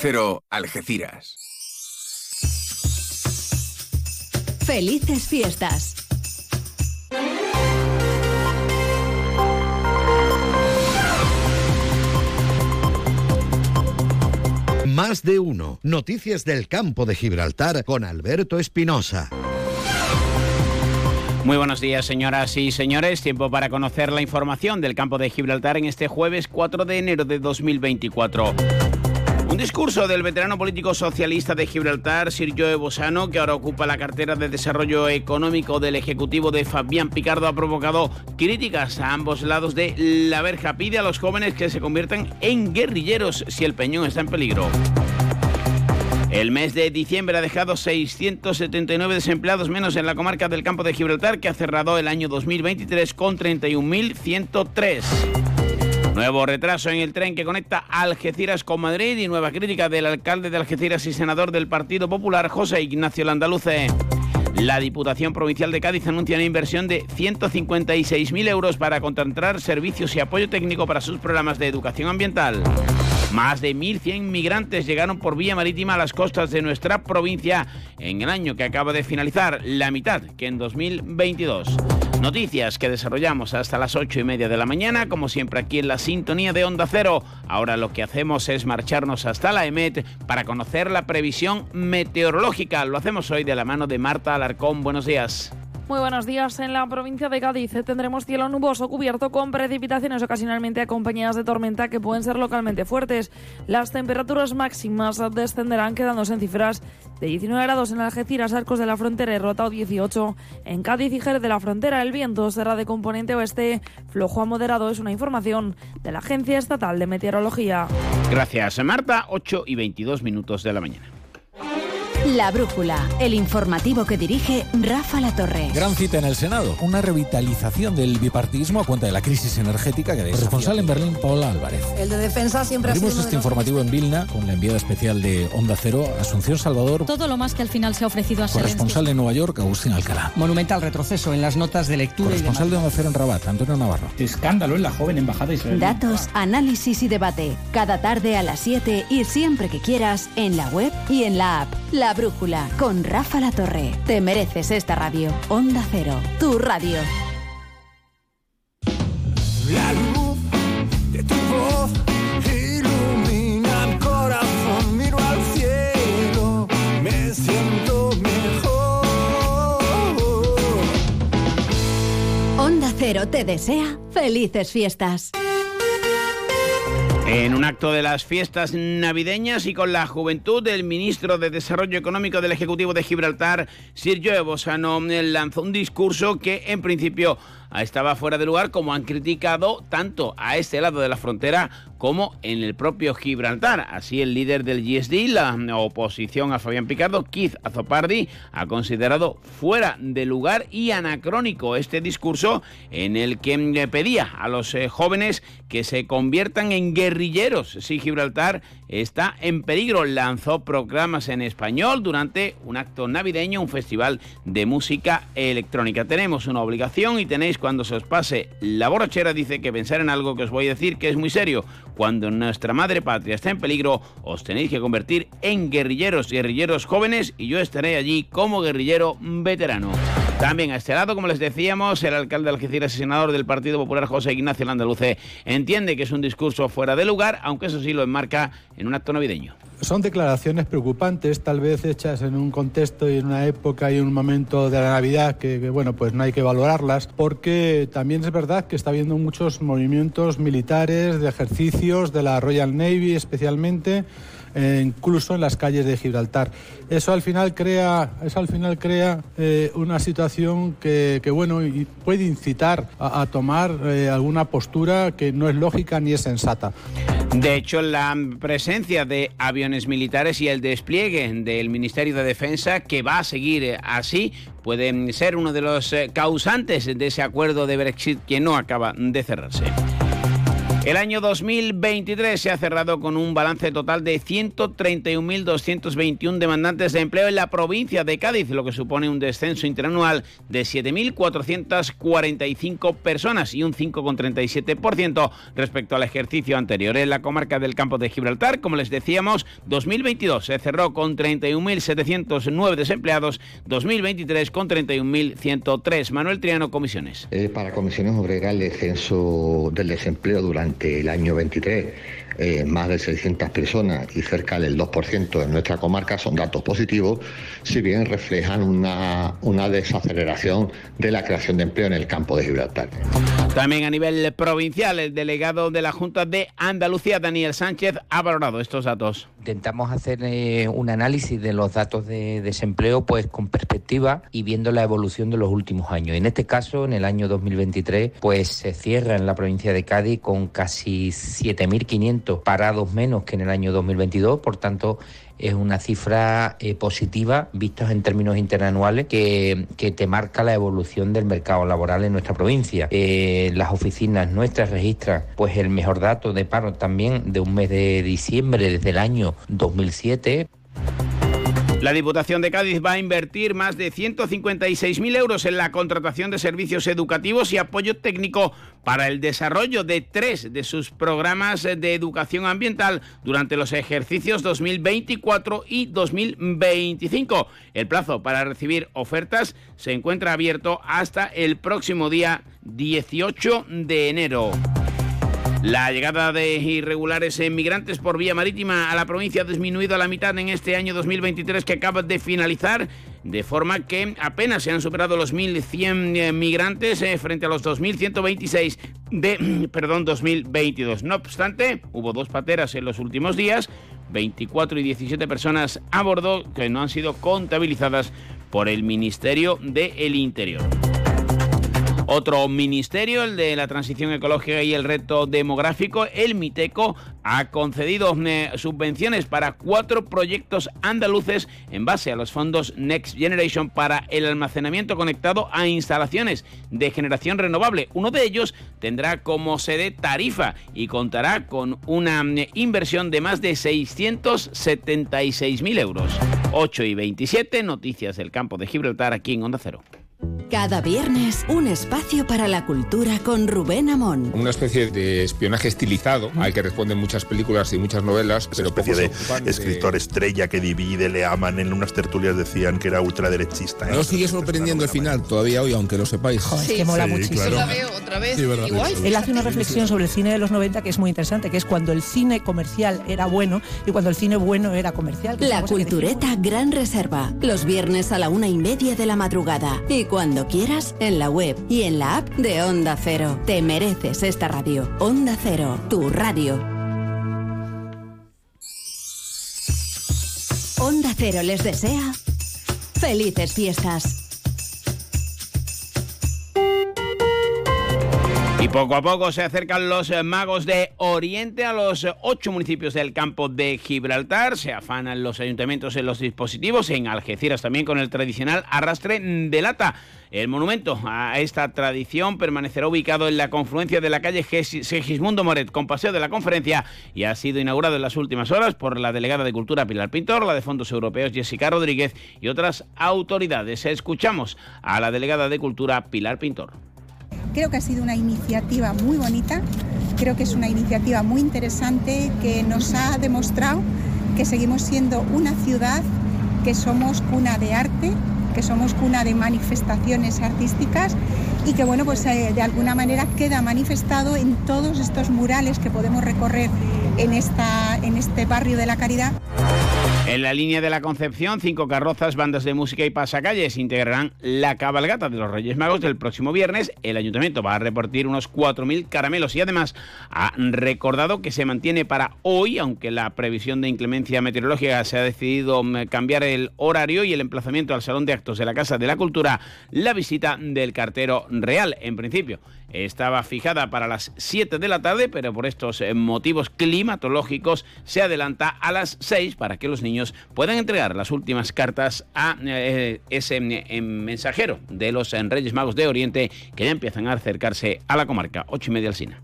Cero Algeciras. Felices fiestas. Más de uno. Noticias del campo de Gibraltar con Alberto Espinosa. Muy buenos días, señoras y señores. Tiempo para conocer la información del campo de Gibraltar en este jueves 4 de enero de 2024. Un discurso del veterano político socialista de Gibraltar, Sir Joe Bosano, que ahora ocupa la cartera de Desarrollo Económico del Ejecutivo de Fabián Picardo, ha provocado críticas a ambos lados de la verja. Pide a los jóvenes que se conviertan en guerrilleros si el peñón está en peligro. El mes de diciembre ha dejado 679 desempleados menos en la comarca del campo de Gibraltar, que ha cerrado el año 2023 con 31.103. Nuevo retraso en el tren que conecta Algeciras con Madrid y nueva crítica del alcalde de Algeciras y senador del Partido Popular, José Ignacio Landaluce. La Diputación Provincial de Cádiz anuncia una inversión de 156.000 euros para contratar servicios y apoyo técnico para sus programas de educación ambiental. Más de 1.100 migrantes llegaron por vía marítima a las costas de nuestra provincia en el año que acaba de finalizar, la mitad que en 2022. Noticias que desarrollamos hasta las 8 y media de la mañana, como siempre aquí en la sintonía de Onda Cero. Ahora lo que hacemos es marcharnos hasta la EMET para conocer la previsión meteorológica. Lo hacemos hoy de la mano de Marta Alarcón. Buenos días. Muy buenos días. En la provincia de Cádiz tendremos cielo nuboso cubierto con precipitaciones ocasionalmente acompañadas de tormenta que pueden ser localmente fuertes. Las temperaturas máximas descenderán quedándose en cifras de 19 grados en Algeciras, Arcos de la Frontera y Rotao 18. En Cádiz y Jerez de la Frontera el viento será de componente oeste flojo a moderado. Es una información de la Agencia Estatal de Meteorología. Gracias, Marta. 8 y 22 minutos de la mañana. La Brújula, el informativo que dirige Rafa La Torre. Gran cita en el Senado, una revitalización del bipartidismo a cuenta de la crisis energética que Responsable en Berlín, Paola Álvarez. El de defensa siempre Abrimos ha sido este informativo en Vilna con la enviada especial de Onda Cero, Asunción Salvador. Todo lo más que al final se ha ofrecido a Corresponsal de Nueva York, Agustín Alcalá. Monumental retroceso en las notas de lectura. Corresponsal de Onda Cero en Rabat, Antonio Navarro. Escándalo en la joven embajada israelí. Datos, análisis y debate. Cada tarde a las 7 y siempre que quieras en la web y en la app. La Brújula con Rafa La Torre. Te mereces esta radio. Onda Cero, tu radio. La luz de tu voz ilumina mi corazón. Miro al cielo, me siento mejor. Onda Cero te desea felices fiestas. En un acto de las fiestas navideñas y con la juventud, el ministro de Desarrollo Económico del Ejecutivo de Gibraltar, Sir Joe Bosano, lanzó un discurso que en principio estaba fuera de lugar, como han criticado tanto a este lado de la frontera como en el propio Gibraltar. Así el líder del GSD, la oposición a Fabián Picardo, Keith Azopardi, ha considerado fuera de lugar y anacrónico este discurso en el que pedía a los eh, jóvenes que se conviertan en guerrilleros si Gibraltar está en peligro. Lanzó programas en español durante un acto navideño, un festival de música electrónica. Tenemos una obligación y tenéis cuando se os pase la borrachera, dice que pensar en algo que os voy a decir que es muy serio. Cuando nuestra madre patria está en peligro, os tenéis que convertir en guerrilleros, guerrilleros jóvenes y yo estaré allí como guerrillero veterano. También a este lado, como les decíamos, el alcalde de Algeciras y senador del Partido Popular, José Ignacio Landaluce, entiende que es un discurso fuera de lugar, aunque eso sí lo enmarca en un acto navideño. Son declaraciones preocupantes, tal vez hechas en un contexto y en una época y en un momento de la Navidad que, bueno, pues no hay que valorarlas, porque también es verdad que está habiendo muchos movimientos militares, de ejercicios, de la Royal Navy especialmente, eh, incluso en las calles de Gibraltar. Eso al final crea, eso al final crea eh, una situación que, bueno, puede incitar a, tomar eh, alguna postura que no es lógica ni es sensata. De hecho, la presencia de aviones militares y el despliegue del Ministerio de Defensa, que va a seguir así, puede ser uno de los causantes de ese acuerdo de Brexit que no acaba de cerrarse. El año 2023 se ha cerrado con un balance total de 131.221 demandantes de empleo en la provincia de Cádiz, lo que supone un descenso interanual de 7.445 personas y un 5,37% respecto al ejercicio anterior. En la comarca del campo de Gibraltar, como les decíamos, 2022 se cerró con 31.709 desempleados, 2023 con 31.103. Manuel Triano, Comisiones. Eh, para Comisiones Obreras, el descenso del desempleo durante el año 23 eh, más de 600 personas y cerca del 2% en nuestra comarca son datos positivos, si bien reflejan una, una desaceleración de la creación de empleo en el campo de Gibraltar. También a nivel provincial, el delegado de la Junta de Andalucía, Daniel Sánchez, ha valorado estos datos. Intentamos hacer eh, un análisis de los datos de desempleo pues con perspectiva y viendo la evolución de los últimos años. En este caso, en el año 2023, pues se cierra en la provincia de Cádiz con casi 7.500 parados menos que en el año 2022, por tanto es una cifra eh, positiva vistos en términos interanuales que, que, te marca la evolución del mercado laboral en nuestra provincia. Eh, las oficinas nuestras registran pues el mejor dato de paro también de un mes de diciembre desde el año 2007. La Diputación de Cádiz va a invertir más de 156.000 euros en la contratación de servicios educativos y apoyo técnico para el desarrollo de tres de sus programas de educación ambiental durante los ejercicios 2024 y 2025. El plazo para recibir ofertas se encuentra abierto hasta el próximo día 18 de enero. La llegada de irregulares inmigrantes por vía marítima a la provincia ha disminuido a la mitad en este año 2023 que acaba de finalizar, de forma que apenas se han superado los 1.100 eh, migrantes eh, frente a los 2.126 de perdón, 2022. No obstante, hubo dos pateras en los últimos días, 24 y 17 personas a bordo que no han sido contabilizadas por el Ministerio del Interior. Otro ministerio, el de la transición ecológica y el reto demográfico, el MITECO, ha concedido eh, subvenciones para cuatro proyectos andaluces en base a los fondos Next Generation para el almacenamiento conectado a instalaciones de generación renovable. Uno de ellos tendrá como sede Tarifa y contará con una eh, inversión de más de 676.000 euros. 8 y 27, noticias del campo de Gibraltar aquí en Onda Cero. Cada viernes, un espacio para la cultura con Rubén Amón. Una especie de espionaje estilizado al que responden muchas películas y muchas novelas. Pero especie de escritor estrella que divide, le aman. En unas tertulias decían que era ultraderechista. ¿eh? No sigue sorprendiendo el final todavía hoy, aunque lo sepáis. Joder, sí, que mola sí, muchísimo. Claro. la veo otra vez. Sí, Igual. Él hace una reflexión sobre el cine de los 90 que es muy interesante, que es cuando el cine comercial era bueno y cuando el cine bueno era comercial. La Cultureta Gran Reserva. Los viernes a la una y media de la madrugada. Y cuando quieras en la web y en la app de Onda Cero. Te mereces esta radio. Onda Cero, tu radio. Onda Cero les desea felices fiestas. Y poco a poco se acercan los magos de Oriente a los ocho municipios del campo de Gibraltar. Se afanan los ayuntamientos en los dispositivos, en Algeciras también con el tradicional arrastre de lata. El monumento a esta tradición permanecerá ubicado en la confluencia de la calle Segismundo Moret con Paseo de la Conferencia y ha sido inaugurado en las últimas horas por la delegada de Cultura Pilar Pintor, la de Fondos Europeos Jessica Rodríguez y otras autoridades. Escuchamos a la delegada de Cultura Pilar Pintor. Creo que ha sido una iniciativa muy bonita, creo que es una iniciativa muy interesante que nos ha demostrado que seguimos siendo una ciudad que somos cuna de arte, que somos cuna de manifestaciones artísticas y que bueno pues eh, de alguna manera queda manifestado en todos estos murales que podemos recorrer en, esta, en este barrio de la Caridad. En la línea de la Concepción, cinco carrozas, bandas de música y pasacalles integrarán la cabalgata de los Reyes Magos del próximo viernes. El ayuntamiento va a repartir unos 4.000 caramelos y además ha recordado que se mantiene para hoy, aunque la previsión de inclemencia meteorológica se ha decidido mm, cambiar el horario y el emplazamiento al Salón de Actos de la Casa de la Cultura, la visita del cartero real. En principio, estaba fijada para las 7 de la tarde, pero por estos eh, motivos climatológicos se adelanta a las 6 para que los niños puedan entregar las últimas cartas a eh, ese eh, mensajero de los Reyes Magos de Oriente que ya empiezan a acercarse a la comarca. 8 y media al Sina.